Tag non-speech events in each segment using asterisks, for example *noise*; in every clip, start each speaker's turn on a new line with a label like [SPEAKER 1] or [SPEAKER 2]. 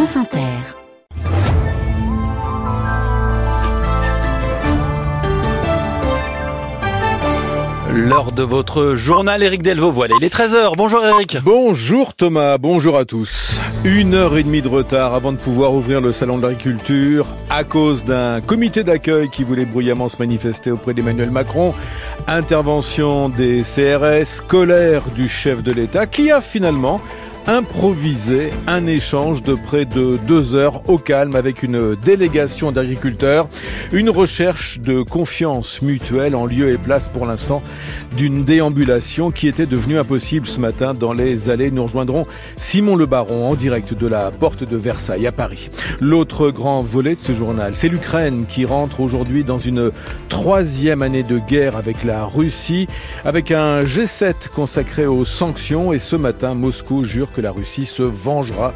[SPEAKER 1] France Inter.
[SPEAKER 2] L'heure de votre journal, Éric Delvaux. Voilà, il est 13h. Bonjour Éric.
[SPEAKER 3] Bonjour Thomas, bonjour à tous. Une heure et demie de retard avant de pouvoir ouvrir le salon de l'agriculture à cause d'un comité d'accueil qui voulait bruyamment se manifester auprès d'Emmanuel Macron. Intervention des CRS, colère du chef de l'État qui a finalement improviser un échange de près de deux heures au calme avec une délégation d'agriculteurs, une recherche de confiance mutuelle en lieu et place pour l'instant d'une déambulation qui était devenue impossible ce matin dans les allées. Nous rejoindrons Simon Le Baron en direct de la porte de Versailles à Paris. L'autre grand volet de ce journal, c'est l'Ukraine qui rentre aujourd'hui dans une troisième année de guerre avec la Russie, avec un G7 consacré aux sanctions et ce matin Moscou jure que la Russie se vengera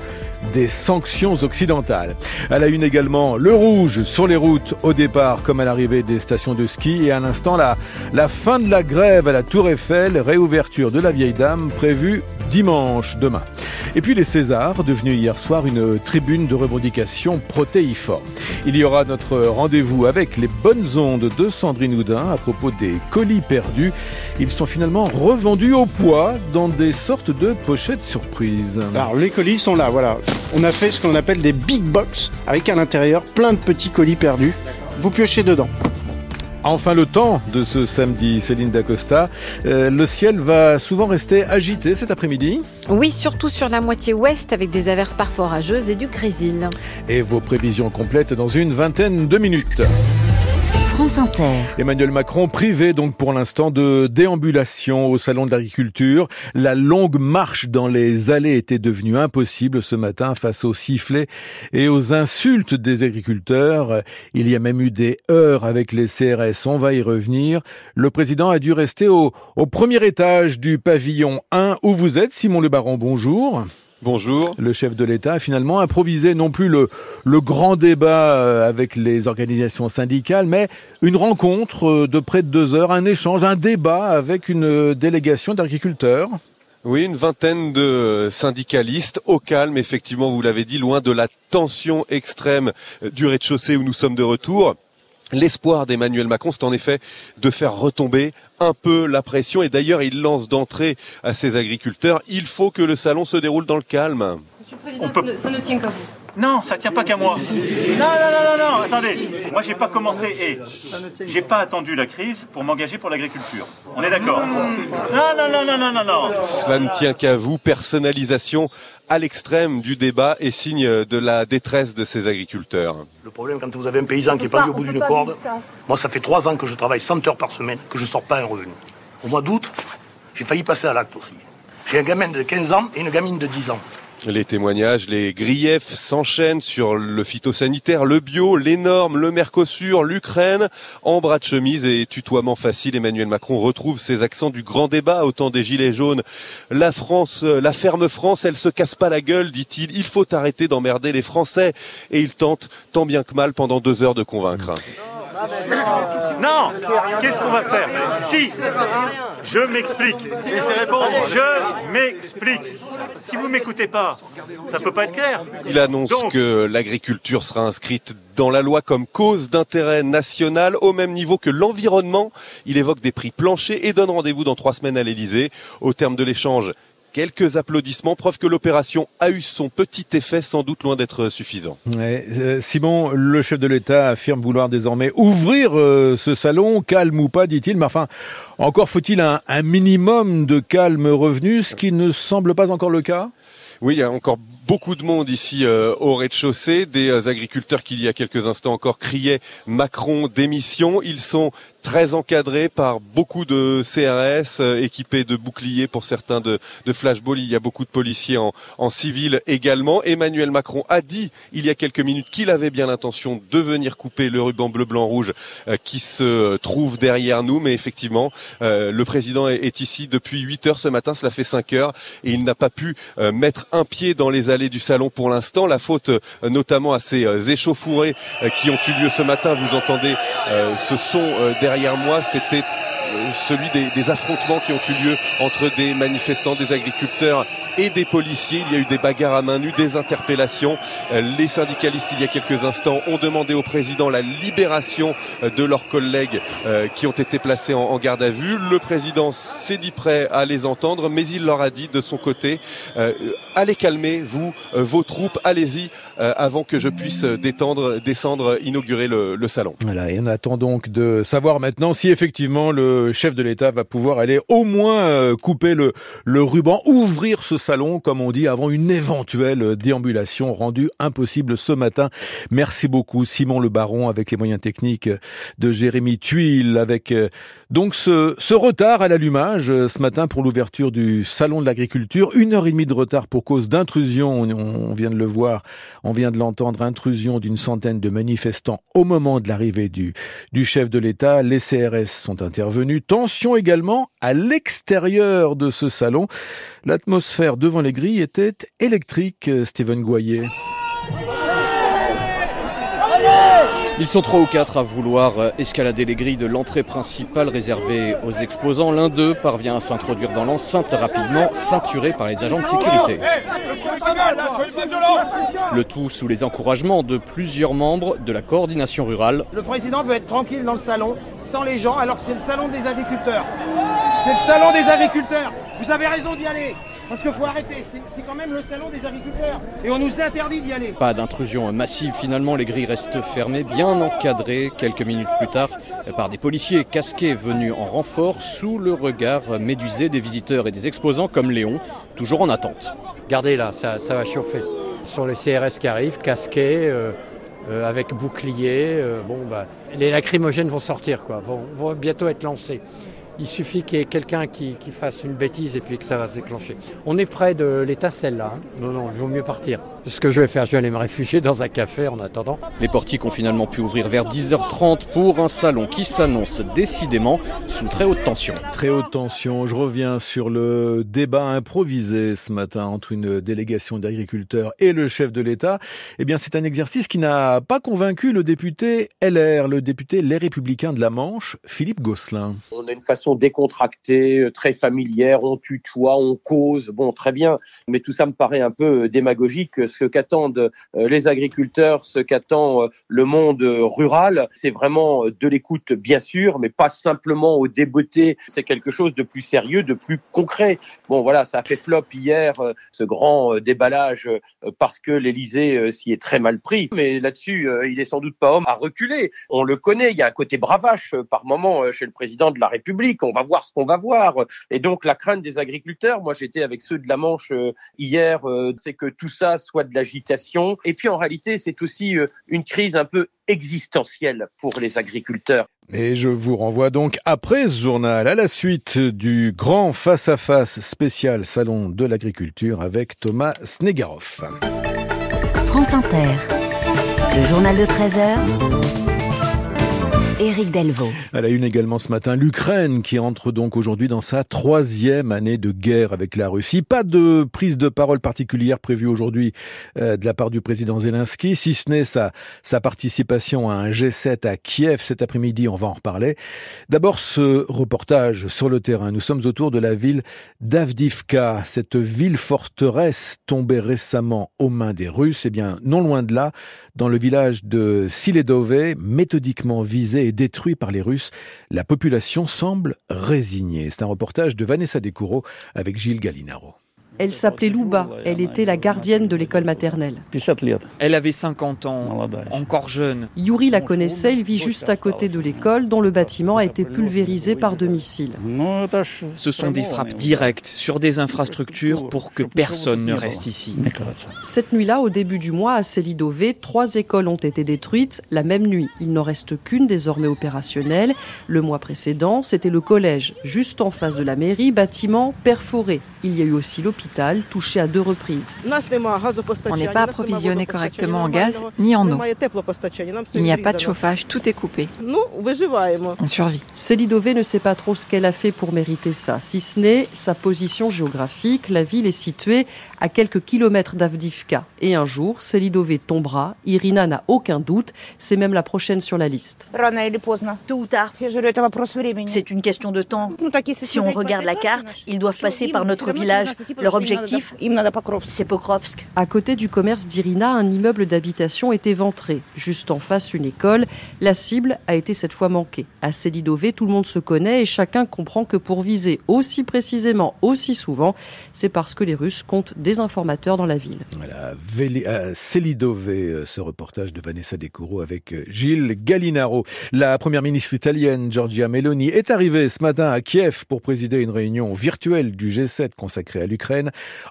[SPEAKER 3] des sanctions occidentales. Elle a une également le rouge sur les routes au départ comme à l'arrivée des stations de ski et à l'instant la, la fin de la grève à la Tour Eiffel, réouverture de la vieille dame prévue dimanche demain. Et puis les Césars, devenus hier soir une tribune de revendication protéiforme. Il y aura notre rendez-vous avec les bonnes ondes de Sandrine Houdin à propos des colis perdus. Ils sont finalement revendus au poids dans des sortes de pochettes surprises.
[SPEAKER 4] Alors les colis sont là, voilà. On a fait ce qu'on appelle des big box avec à l'intérieur plein de petits colis perdus. Vous piochez dedans.
[SPEAKER 3] Enfin le temps de ce samedi, Céline Dacosta. Euh, le ciel va souvent rester agité cet après-midi.
[SPEAKER 5] Oui, surtout sur la moitié ouest avec des averses parfois orageuses et du grésil.
[SPEAKER 3] Et vos prévisions complètes dans une vingtaine de minutes. Emmanuel Macron privé donc pour l'instant de déambulation au salon de l'agriculture. La longue marche dans les allées était devenue impossible ce matin face aux sifflets et aux insultes des agriculteurs. Il y a même eu des heures avec les CRS. On va y revenir. Le président a dû rester au, au premier étage du pavillon 1 où vous êtes. Simon Le Baron, bonjour.
[SPEAKER 6] Bonjour.
[SPEAKER 3] Le chef de l'État a finalement improvisé non plus le, le grand débat euh, avec les organisations syndicales, mais une rencontre euh, de près de deux heures, un échange, un débat avec une délégation d'agriculteurs.
[SPEAKER 6] Oui, une vingtaine de syndicalistes au calme, effectivement, vous l'avez dit, loin de la tension extrême du rez-de-chaussée où nous sommes de retour. L'espoir d'Emmanuel Macron, c'est en effet de faire retomber un peu la pression. Et d'ailleurs, il lance d'entrée à ses agriculteurs, il faut que le salon se déroule dans le calme.
[SPEAKER 7] Monsieur le Président, peut... ça ne tient qu'à vous.
[SPEAKER 8] Non, ça tient pas qu'à moi. Non, non, non, non, non, attendez. Moi, j'ai pas commencé et j'ai pas attendu la crise pour m'engager pour l'agriculture. On est d'accord Non, non, non, non, non, non, non.
[SPEAKER 6] Cela ne tient qu'à vous. Personnalisation à l'extrême du débat et signe de la détresse de ces agriculteurs.
[SPEAKER 9] Le problème, quand vous avez un paysan qui est pendu au bout d'une corde, moi, ça fait trois ans que je travaille 100 heures par semaine, que je sors pas un revenu. Au mois d'août, j'ai failli passer à l'acte aussi. J'ai un gamin de 15 ans et une gamine de 10 ans.
[SPEAKER 6] Les témoignages, les griefs s'enchaînent sur le phytosanitaire, le bio, les normes, le Mercosur, l'Ukraine. En bras de chemise et tutoiement facile, Emmanuel Macron retrouve ses accents du grand débat au temps des Gilets jaunes. La France, la ferme France, elle se casse pas la gueule, dit-il. Il faut arrêter d'emmerder les Français. Et il tente tant bien que mal pendant deux heures de convaincre.
[SPEAKER 8] Non Qu'est-ce qu'on va faire Si Je m'explique. Je m'explique. Si vous m'écoutez pas, ça peut pas être clair.
[SPEAKER 6] Il annonce Donc, que l'agriculture sera inscrite dans la loi comme cause d'intérêt national au même niveau que l'environnement. Il évoque des prix planchers et donne rendez-vous dans trois semaines à l'Elysée. Au terme de l'échange, Quelques applaudissements, preuve que l'opération a eu son petit effet, sans doute loin d'être suffisant.
[SPEAKER 3] Euh, Simon, le chef de l'État affirme vouloir désormais ouvrir euh, ce salon, calme ou pas, dit-il. Mais enfin, encore faut-il un minimum de calme revenu, ce qui ne semble pas encore le cas
[SPEAKER 6] oui, il y a encore beaucoup de monde ici euh, au rez-de-chaussée, des euh, agriculteurs qui il y a quelques instants encore criaient Macron démission. Ils sont très encadrés par beaucoup de CRS euh, équipés de boucliers pour certains de, de flashball. Il y a beaucoup de policiers en, en civil également. Emmanuel Macron a dit il y a quelques minutes qu'il avait bien l'intention de venir couper le ruban bleu, blanc, rouge euh, qui se trouve derrière nous. Mais effectivement, euh, le président est, ici depuis 8 heures ce matin. Cela fait 5 heures et il n'a pas pu mettre un pied dans les allées du salon pour l'instant. La faute notamment à ces échauffourées qui ont eu lieu ce matin. Vous entendez ce son derrière moi. C'était celui des, des, affrontements qui ont eu lieu entre des manifestants, des agriculteurs et des policiers. Il y a eu des bagarres à main nue, des interpellations. Les syndicalistes, il y a quelques instants, ont demandé au président la libération de leurs collègues qui ont été placés en garde à vue. Le président s'est dit prêt à les entendre, mais il leur a dit de son côté, allez calmer, vous, vos troupes, allez-y, avant que je puisse détendre, descendre, inaugurer le, le salon.
[SPEAKER 3] Voilà, et on attend donc de savoir maintenant si effectivement le chef de l'État va pouvoir aller au moins euh, couper le, ruban, ouvrir ce salon, comme on dit, avant une éventuelle déambulation rendue impossible ce matin. Merci beaucoup Simon Le Baron avec les moyens techniques de Jérémy Tuile, avec euh, donc ce, retard à l'allumage euh, ce matin pour l'ouverture du salon de l'agriculture. Une heure et demie de retard pour cause d'intrusion, on vient de le voir, on vient de l'entendre, intrusion d'une centaine de manifestants au moment de l'arrivée du chef de l'État. Les CRS sont intervenus. Tension également à l'extérieur de ce salon. L'atmosphère devant les grilles était électrique, Stephen Goyer.
[SPEAKER 10] Ils sont trois ou quatre à vouloir euh, escalader les grilles de l'entrée principale réservée aux exposants. L'un d'eux parvient à s'introduire dans l'enceinte rapidement, ceinturé par les agents de sécurité. Le tout sous les encouragements de plusieurs membres de la coordination rurale.
[SPEAKER 11] Le président veut être tranquille dans le salon, sans les gens, alors que c'est le salon des agriculteurs. C'est le salon des agriculteurs. Vous avez raison d'y aller. Parce qu'il faut arrêter, c'est quand même le salon des agriculteurs. Et on nous interdit d'y aller.
[SPEAKER 10] Pas d'intrusion massive, finalement, les grilles restent fermées, bien encadrées quelques minutes plus tard par des policiers casqués venus en renfort sous le regard médusé des visiteurs et des exposants comme Léon, toujours en attente.
[SPEAKER 12] Regardez là, ça, va chauffer. Ce sont les CRS qui arrivent, casqués. Euh, euh, avec bouclier, euh, bon, bah, les lacrymogènes vont sortir, quoi, vont bientôt être lancés. Il suffit qu'il y ait quelqu'un qui, fasse une bêtise et puis que ça va se déclencher. On est près de l'état là. Hein. Non, non, il vaut mieux partir. Ce que je vais faire, je vais aller me réfugier dans un café en attendant.
[SPEAKER 10] Les portiques ont finalement pu ouvrir vers 10h30 pour un salon qui s'annonce décidément sous très haute tension.
[SPEAKER 3] Très haute tension. Je reviens sur le débat improvisé ce matin entre une délégation d'agriculteurs et le chef de l'État. Eh bien, c'est un exercice qui n'a pas convaincu le député LR, le député Les Républicains de la Manche, Philippe Gosselin.
[SPEAKER 13] On a une façon décontractée, euh, très familière, on tutoie, on cause, bon, très bien, mais tout ça me paraît un peu euh, démagogique. Ce qu'attendent euh, les agriculteurs, ce qu'attend le monde rural, c'est vraiment de l'écoute, bien sûr, mais pas simplement au débeauté. C'est quelque chose de plus sérieux, de plus concret. Bon, voilà, ça a fait flop hier, ce grand déballage, parce que l'Élysée s'y est très mal pris. Mais là-dessus, il est sans doute pas homme à reculer. On le connaît, il y a un côté bravache par moment chez le président de la République on va voir ce qu'on va voir. Et donc la crainte des agriculteurs, moi j'étais avec ceux de la Manche euh, hier, euh, c'est que tout ça soit de l'agitation. Et puis en réalité, c'est aussi euh, une crise un peu existentielle pour les agriculteurs.
[SPEAKER 3] Et je vous renvoie donc après ce journal à la suite du grand face-à-face spécial Salon de l'agriculture avec Thomas Snegarov.
[SPEAKER 1] France Inter, le journal de 13 heures. Éric Delvaux.
[SPEAKER 3] À la une également ce matin, l'Ukraine qui entre donc aujourd'hui dans sa troisième année de guerre avec la Russie. Pas de prise de parole particulière prévue aujourd'hui euh, de la part du président Zelensky, si ce n'est sa, sa participation à un G7 à Kiev cet après-midi, on va en reparler. D'abord ce reportage sur le terrain. Nous sommes autour de la ville d'Avdivka, cette ville forteresse tombée récemment aux mains des Russes. Eh bien, non loin de là, dans le village de Siledove, méthodiquement visé et détruit par les Russes, la population semble résignée. C'est un reportage de Vanessa Descoureaux avec Gilles Gallinaro.
[SPEAKER 14] Elle s'appelait Louba, elle était la gardienne de l'école maternelle.
[SPEAKER 15] Elle avait 50 ans, encore jeune.
[SPEAKER 14] Yuri la connaissait, il vit juste à côté de l'école dont le bâtiment a été pulvérisé par deux missiles.
[SPEAKER 15] Ce sont des frappes directes sur des infrastructures pour que personne ne reste ici.
[SPEAKER 14] Cette nuit-là, au début du mois, à Selidové, trois écoles ont été détruites la même nuit. Il n'en reste qu'une désormais opérationnelle. Le mois précédent, c'était le collège, juste en face de la mairie, bâtiment perforé. Il y a eu aussi l'hôpital, touché à deux reprises.
[SPEAKER 16] On n'est pas approvisionné correctement en gaz ni en eau. Il n'y a pas de chauffage, tout est coupé. On survit.
[SPEAKER 14] Selidové ne sait pas trop ce qu'elle a fait pour mériter ça, si ce n'est sa position géographique. La ville est située à quelques kilomètres d'Avdivka. Et un jour, Selidové tombera. Irina n'a aucun doute. C'est même la prochaine sur la liste.
[SPEAKER 17] Tôt ou tard. C'est une question de temps. Si on regarde la carte, ils doivent passer par notre village. Leur Leur objectif, c'est Pokrovsk.
[SPEAKER 14] À côté du commerce d'Irina, un immeuble d'habitation est éventré. Juste en face, une école. La cible a été cette fois manquée. À Selidové, tout le monde se connaît et chacun comprend que pour viser aussi précisément, aussi souvent, c'est parce que les Russes comptent des informateurs dans la ville.
[SPEAKER 3] Voilà, à Selidové, ce reportage de Vanessa Descoureaux avec Gilles Gallinaro. La première ministre italienne, Giorgia Meloni, est arrivée ce matin à Kiev pour présider une réunion virtuelle du G7 consacrée à l'Ukraine,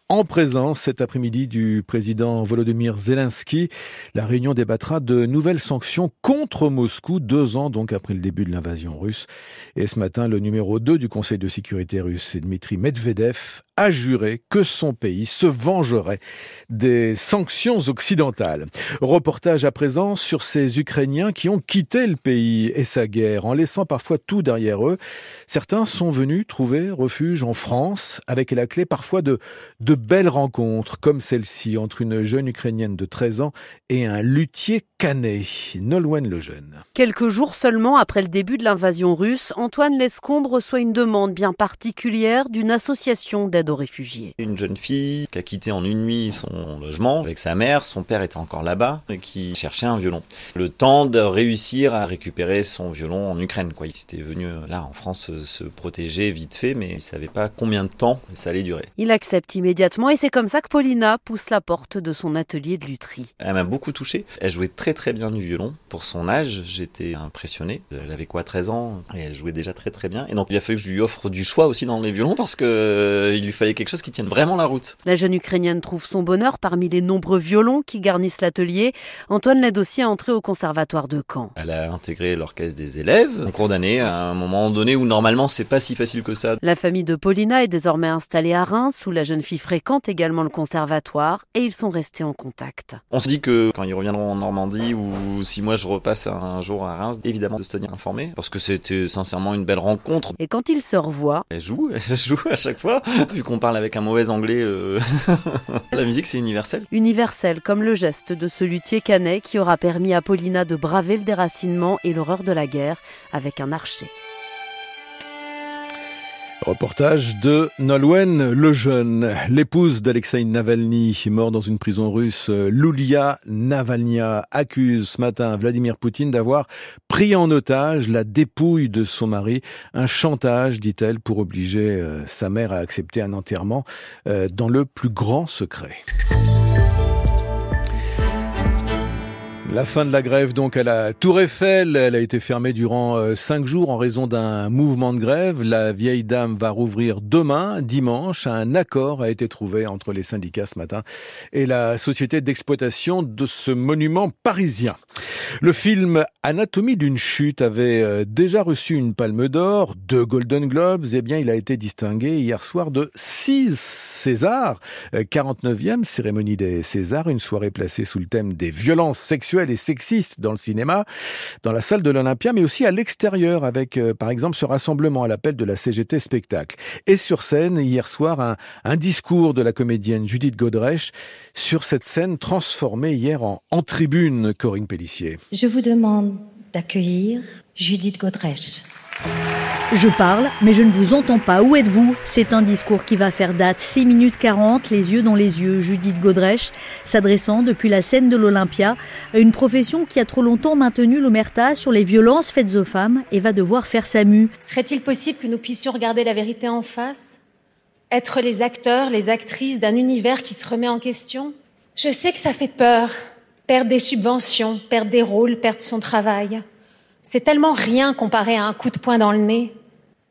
[SPEAKER 3] en présence cet après-midi du président Volodymyr Zelensky. La réunion débattra de nouvelles sanctions contre Moscou, deux ans donc après le début de l'invasion russe. Et ce matin, le numéro 2 du Conseil de sécurité russe, Dmitri Medvedev, a juré que son pays se vengerait des sanctions occidentales. Reportage à présent sur ces Ukrainiens qui ont quitté le pays et sa guerre en laissant parfois tout derrière eux. Certains sont venus trouver refuge en France avec la clé parfois de, de belles rencontres comme celle-ci entre une jeune Ukrainienne de 13 ans et un luthier canet, Nolwenn le Jeune.
[SPEAKER 18] Quelques jours seulement après le début de l'invasion russe, Antoine Lescombe reçoit une demande bien particulière d'une association d'aide aux réfugiés.
[SPEAKER 19] Une jeune fille qui a quitté en une nuit son logement avec sa mère, son père était encore là-bas, et qui cherchait un violon. Le temps de réussir à récupérer son violon en Ukraine. Quoi. Il était venu euh, là en France se protéger vite fait, mais il ne savait pas combien de temps ça allait durer.
[SPEAKER 18] Il accepte immédiatement et c'est comme ça que Paulina pousse la porte de son atelier de lutherie.
[SPEAKER 19] Elle m'a beaucoup touché. Elle jouait très très bien du violon. Pour son âge, j'étais impressionné. Elle avait quoi, 13 ans? Et elle jouait déjà très très bien. Et donc il a fallu que je lui offre du choix aussi dans les violons parce que euh, il lui fallait quelque chose qui tienne vraiment la route.
[SPEAKER 18] La jeune Ukrainienne trouve son bonheur parmi les nombreux violons qui garnissent l'atelier. Antoine l'aide aussi à entrer au conservatoire de Caen.
[SPEAKER 19] Elle a intégré l'orchestre des élèves, en cours d'année, à un moment donné où normalement c'est pas si facile que ça.
[SPEAKER 18] La famille de Paulina est désormais installée à Reims où la jeune fille fréquente également le conservatoire et ils sont restés en contact.
[SPEAKER 19] On se dit que quand ils reviendront en Normandie ou si moi je repasse un jour à Reims, évidemment de se tenir informé parce que c'était sincèrement une belle rencontre.
[SPEAKER 18] Et quand ils se revoient,
[SPEAKER 19] elle joue, *laughs* elle joue à chaque fois. Vu qu'on parle avec un mauvais anglais, euh... *laughs* la musique c'est universel.
[SPEAKER 18] Universel comme le geste de ce luthier canet qui aura permis à Paulina de braver le déracinement et l'horreur de la guerre avec un archer.
[SPEAKER 3] Reportage de Nolwenn Lejeune, l'épouse d'Alexei Navalny, mort dans une prison russe. Lulia Navalnya accuse ce matin Vladimir Poutine d'avoir pris en otage la dépouille de son mari. Un chantage, dit-elle, pour obliger sa mère à accepter un enterrement dans le plus grand secret. La fin de la grève donc à la Tour Eiffel, elle a été fermée durant euh, cinq jours en raison d'un mouvement de grève. La vieille dame va rouvrir demain, dimanche. Un accord a été trouvé entre les syndicats ce matin et la société d'exploitation de ce monument parisien. Le film Anatomie d'une chute avait euh, déjà reçu une palme d'or, deux Golden Globes. Eh bien, il a été distingué hier soir de six Césars, 49e euh, cérémonie des Césars, une soirée placée sous le thème des violences sexuelles et sexistes dans le cinéma, dans la salle de l'Olympia, mais aussi à l'extérieur avec, euh, par exemple, ce rassemblement à l'appel de la CGT Spectacle. Et sur scène, hier soir, un, un discours de la comédienne Judith Godrèche sur cette scène transformée hier en, en tribune, Corinne Pellissier.
[SPEAKER 20] Je vous demande d'accueillir Judith Godrèche.
[SPEAKER 21] Je parle, mais je ne vous entends pas. Où êtes-vous? C'est un discours qui va faire date. 6 minutes 40, les yeux dans les yeux. Judith Godrèche, s'adressant depuis la scène de l'Olympia à une profession qui a trop longtemps maintenu l'omerta sur les violences faites aux femmes et va devoir faire sa mue.
[SPEAKER 22] Serait-il possible que nous puissions regarder la vérité en face? Être les acteurs, les actrices d'un univers qui se remet en question? Je sais que ça fait peur. Perdre des subventions, perdre des rôles, perdre son travail. C'est tellement rien comparé à un coup de poing dans le nez.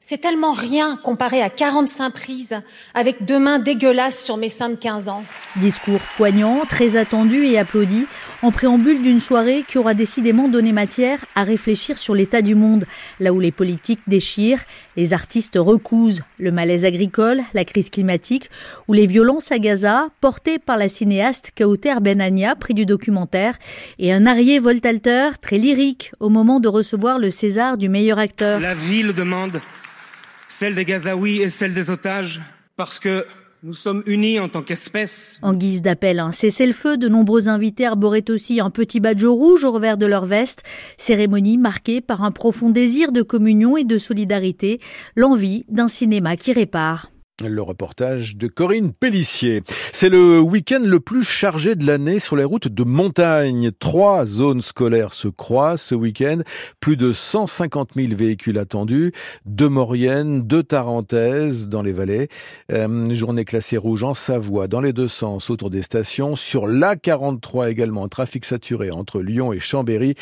[SPEAKER 22] C'est tellement rien comparé à 45 prises avec deux mains dégueulasses sur mes seins de 15 ans.
[SPEAKER 21] Discours poignant, très attendu et applaudi, en préambule d'une soirée qui aura décidément donné matière à réfléchir sur l'état du monde, là où les politiques déchirent, les artistes recousent, le malaise agricole, la crise climatique ou les violences à Gaza, portées par la cinéaste Kauter Benania, prix du documentaire, et un Arié Voltalter très lyrique au moment de recevoir le César du meilleur acteur.
[SPEAKER 23] La ville demande celle des Gazaouis et celle des otages, parce que nous sommes unis en tant qu'espèce.
[SPEAKER 21] En guise d'appel à un cessez-le-feu, de nombreux invités arboraient aussi un petit badge rouge au revers de leur veste, cérémonie marquée par un profond désir de communion et de solidarité, l'envie d'un cinéma qui répare.
[SPEAKER 3] Le reportage de Corinne Pellissier. C'est le week-end le plus chargé de l'année sur les routes de montagne. Trois zones scolaires se croisent ce week-end. Plus de 150 000 véhicules attendus. Deux Mauriennes, deux Tarentaises dans les vallées. Euh, journée classée rouge en Savoie, dans les deux sens, autour des stations. Sur l'A43 également, trafic saturé entre Lyon et Chambéry.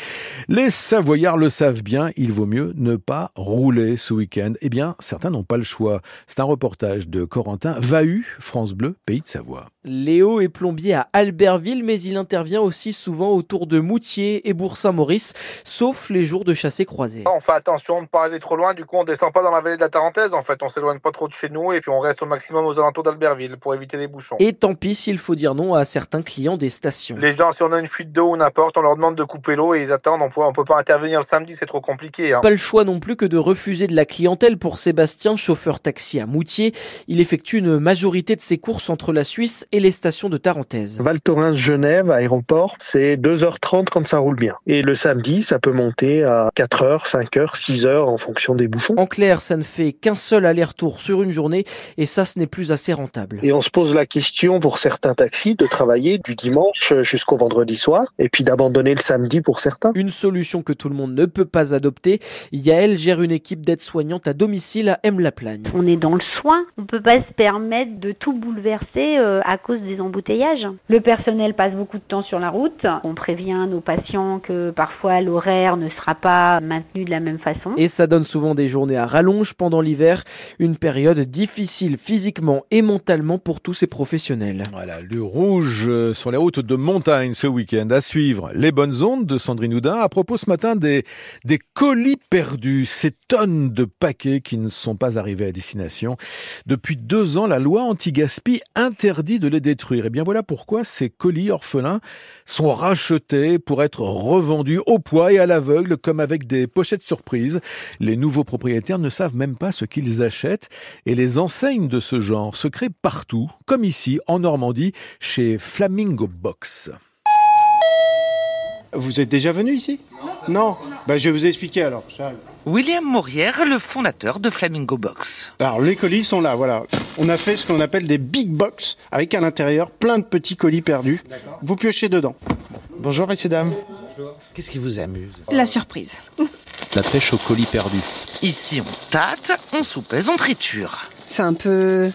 [SPEAKER 3] Les Savoyards le savent bien, il vaut mieux ne pas rouler ce week-end. Eh bien, certains n'ont pas le choix. C'est un reportage de Corentin Vahu, France Bleu, Pays de Savoie.
[SPEAKER 24] Léo est plombier à Albertville, mais il intervient aussi souvent autour de Moutier et Bourg-Saint-Maurice, sauf les jours de chassé croisé.
[SPEAKER 25] On fait attention de ne pas aller trop loin, du coup on descend pas dans la vallée de la Tarentaise, en fait on s'éloigne pas trop de chez nous et puis on reste au maximum aux alentours d'Albertville pour éviter les bouchons.
[SPEAKER 24] Et tant pis s'il faut dire non à certains clients des stations.
[SPEAKER 25] Les gens, si on a une fuite d'eau ou n'importe, on leur demande de couper l'eau et ils attendent, on peut, on peut pas intervenir le samedi, c'est trop compliqué. Hein.
[SPEAKER 24] Pas le choix non plus que de refuser de la clientèle pour Sébastien, chauffeur taxi à Moutier. Il effectue une majorité de ses courses entre la Suisse et les stations de Tarentaise.
[SPEAKER 26] Val Thorens Genève aéroport, c'est 2h30 quand ça roule bien. Et le samedi, ça peut monter à 4h, 5h, 6h en fonction des bouchons.
[SPEAKER 24] En clair, ça ne fait qu'un seul aller-retour sur une journée et ça ce n'est plus assez rentable.
[SPEAKER 26] Et on se pose la question pour certains taxis de travailler du dimanche jusqu'au vendredi soir et puis d'abandonner le samedi pour certains.
[SPEAKER 24] Une solution que tout le monde ne peut pas adopter. Yael gère une équipe d'aide-soignantes à domicile à M-la-Plagne.
[SPEAKER 27] On est dans le soin, on peut pas se permettre de tout bouleverser euh, à cause des embouteillages. Le personnel passe beaucoup de temps sur la route. On prévient nos patients que parfois l'horaire ne sera pas maintenu de la même façon.
[SPEAKER 24] Et ça donne souvent des journées à rallonge pendant l'hiver, une période difficile physiquement et mentalement pour tous ces professionnels.
[SPEAKER 3] Voilà, le rouge euh, sur les routes de montagne ce week-end. À suivre, les bonnes ondes de Sandrine Houdin. À propos ce matin des, des colis perdus, ces tonnes de paquets qui ne sont pas arrivés à destination. Depuis deux ans, la loi anti-gaspi interdit de les détruire. Et eh bien voilà pourquoi ces colis orphelins sont rachetés pour être revendus au poids et à l'aveugle comme avec des pochettes surprises. Les nouveaux propriétaires ne savent même pas ce qu'ils achètent et les enseignes de ce genre se créent partout, comme ici en Normandie chez Flamingo Box.
[SPEAKER 28] Vous êtes déjà venu ici? Non, bah, Je vais vous expliquer alors.
[SPEAKER 29] William Maurière, le fondateur de Flamingo Box.
[SPEAKER 28] Alors les colis sont là, voilà. On a fait ce qu'on appelle des big box, avec à l'intérieur plein de petits colis perdus. Vous piochez dedans. Bonjour messieurs, dames. Bonjour.
[SPEAKER 29] Qu'est-ce qui vous amuse
[SPEAKER 30] La surprise. *laughs*
[SPEAKER 29] La pêche aux colis perdus. Ici on tâte, on soupèse, on triture.
[SPEAKER 30] C'est un peu...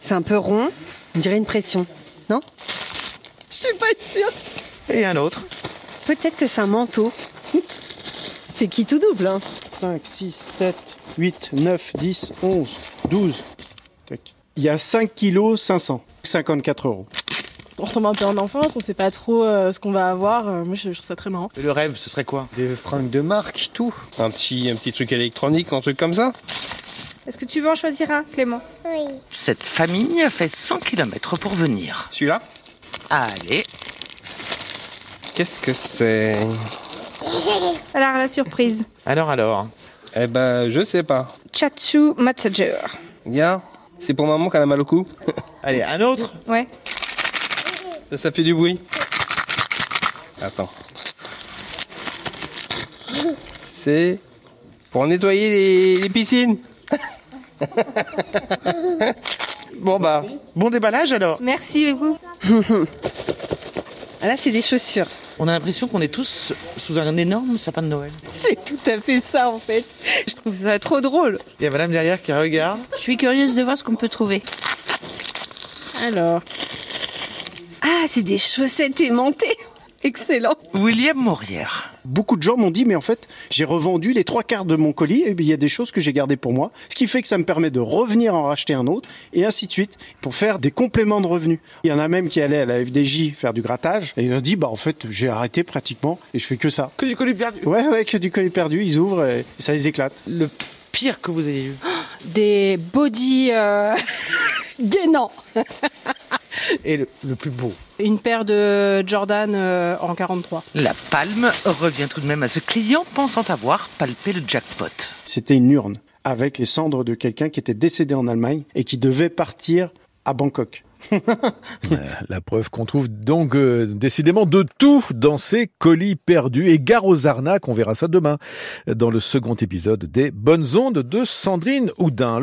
[SPEAKER 30] C'est un peu rond. On dirait une pression, non? Je suis pas sûre.
[SPEAKER 29] Et un autre?
[SPEAKER 30] Peut-être que c'est un manteau. *laughs* C'est qui tout double, hein
[SPEAKER 28] 5, 6, 7, 8, 9, 10, 11, 12. Il y a 5 kilos 500, 54 euros.
[SPEAKER 30] On retombe un peu en enfance, on sait pas trop euh, ce qu'on va avoir. Euh, moi, je, trouve ça très marrant.
[SPEAKER 29] Et le rêve, ce serait quoi?
[SPEAKER 28] Des fringues de marque, tout.
[SPEAKER 29] Un petit, un petit truc électronique, un truc comme ça?
[SPEAKER 30] Est-ce que tu veux en choisir un, Clément?
[SPEAKER 29] Oui. Cette famille a fait 100 km pour venir.
[SPEAKER 28] Celui-là?
[SPEAKER 29] Allez.
[SPEAKER 28] Qu'est-ce que c'est? *laughs*
[SPEAKER 30] Alors, la surprise.
[SPEAKER 29] Alors, alors
[SPEAKER 28] Eh ben, je sais pas.
[SPEAKER 30] Chachu Massager.
[SPEAKER 28] Bien. C'est pour maman qu'elle a mal au cou. *laughs*
[SPEAKER 29] Allez, un autre
[SPEAKER 30] Ouais.
[SPEAKER 28] Ça, ça fait du bruit. Attends. C'est pour nettoyer les, les piscines. *laughs*
[SPEAKER 29] bon bah, bon déballage alors.
[SPEAKER 30] Merci beaucoup. Ah là, c'est des chaussures.
[SPEAKER 29] On a l'impression qu'on est tous sous un énorme sapin de Noël.
[SPEAKER 30] C'est tout à fait ça en fait. Je trouve ça trop drôle.
[SPEAKER 29] Il y a madame derrière qui regarde.
[SPEAKER 30] Je suis curieuse de voir ce qu'on peut trouver. Alors. Ah, c'est des chaussettes aimantées. Excellent.
[SPEAKER 29] William Maurière.
[SPEAKER 28] Beaucoup de gens m'ont dit, mais en fait, j'ai revendu les trois quarts de mon colis et il y a des choses que j'ai gardées pour moi, ce qui fait que ça me permet de revenir en racheter un autre et ainsi de suite pour faire des compléments de revenus. Il y en a même qui allaient à la FDJ faire du grattage et ils ont dit, bah en fait, j'ai arrêté pratiquement et je fais que ça.
[SPEAKER 29] Que du colis perdu.
[SPEAKER 28] Ouais, ouais, que du colis perdu. Ils ouvrent et ça les éclate.
[SPEAKER 29] Le pire que vous ayez eu
[SPEAKER 30] Des body euh... *laughs* gainants.
[SPEAKER 29] Et le, plus beau
[SPEAKER 30] Une paire de Jordan euh, en 43.
[SPEAKER 29] La palme revient tout de même à ce client pensant avoir palpé le jackpot.
[SPEAKER 28] C'était une urne avec les cendres de quelqu'un qui était décédé en Allemagne et qui devait partir à Bangkok. *laughs*
[SPEAKER 3] La preuve qu'on trouve donc euh, décidément de tout dans ces colis perdus et gare aux arnaques. On verra ça demain dans le second épisode des Bonnes Ondes de Sandrine Houdin.